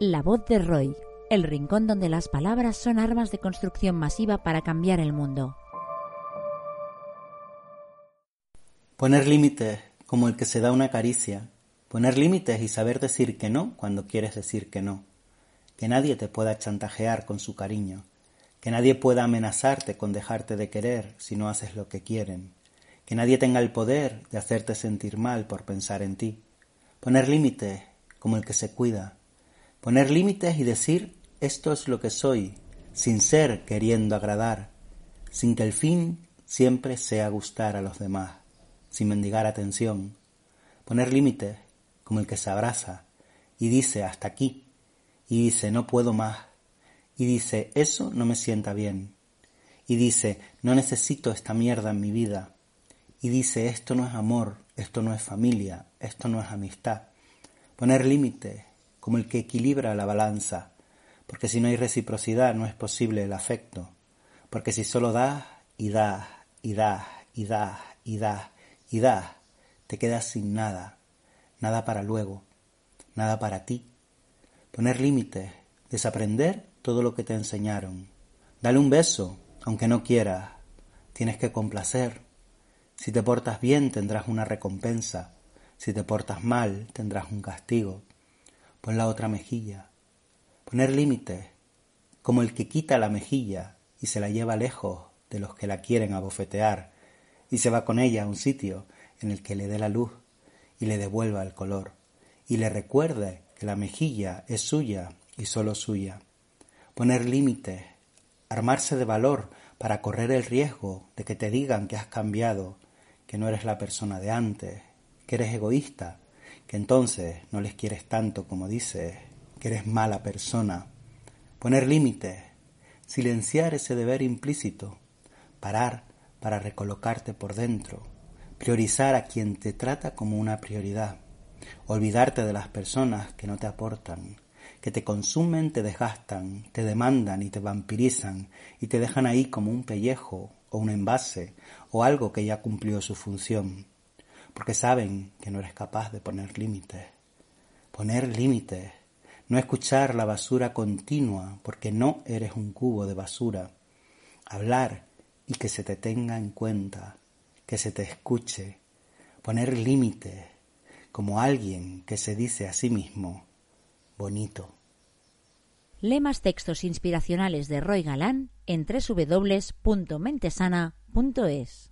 La voz de Roy, el rincón donde las palabras son armas de construcción masiva para cambiar el mundo. Poner límites como el que se da una caricia. Poner límites y saber decir que no cuando quieres decir que no. Que nadie te pueda chantajear con su cariño. Que nadie pueda amenazarte con dejarte de querer si no haces lo que quieren. Que nadie tenga el poder de hacerte sentir mal por pensar en ti. Poner límites como el que se cuida. Poner límites y decir esto es lo que soy, sin ser queriendo agradar, sin que el fin siempre sea gustar a los demás, sin mendigar atención. Poner límites como el que se abraza y dice hasta aquí, y dice no puedo más, y dice eso no me sienta bien, y dice no necesito esta mierda en mi vida, y dice esto no es amor, esto no es familia, esto no es amistad. Poner límites como el que equilibra la balanza, porque si no hay reciprocidad no es posible el afecto, porque si solo das y das y das y das y das y das, te quedas sin nada, nada para luego, nada para ti. Poner límites, desaprender todo lo que te enseñaron. Dale un beso, aunque no quieras. Tienes que complacer. Si te portas bien tendrás una recompensa. Si te portas mal tendrás un castigo. Pon la otra mejilla. Poner límites, como el que quita la mejilla y se la lleva lejos de los que la quieren abofetear y se va con ella a un sitio en el que le dé la luz y le devuelva el color y le recuerde que la mejilla es suya y sólo suya. Poner límites, armarse de valor para correr el riesgo de que te digan que has cambiado, que no eres la persona de antes, que eres egoísta, que entonces no les quieres tanto como dices, que eres mala persona. Poner límites, silenciar ese deber implícito, parar para recolocarte por dentro, priorizar a quien te trata como una prioridad, olvidarte de las personas que no te aportan, que te consumen, te desgastan, te demandan y te vampirizan y te dejan ahí como un pellejo o un envase o algo que ya cumplió su función, porque saben que no eres capaz de poner límites. Poner límites, no escuchar la basura continua porque no eres un cubo de basura. Hablar y que se te tenga en cuenta, que se te escuche. Poner límites como alguien que se dice a sí mismo bonito. Lemas textos inspiracionales de Roy Galán en www.mentesana.es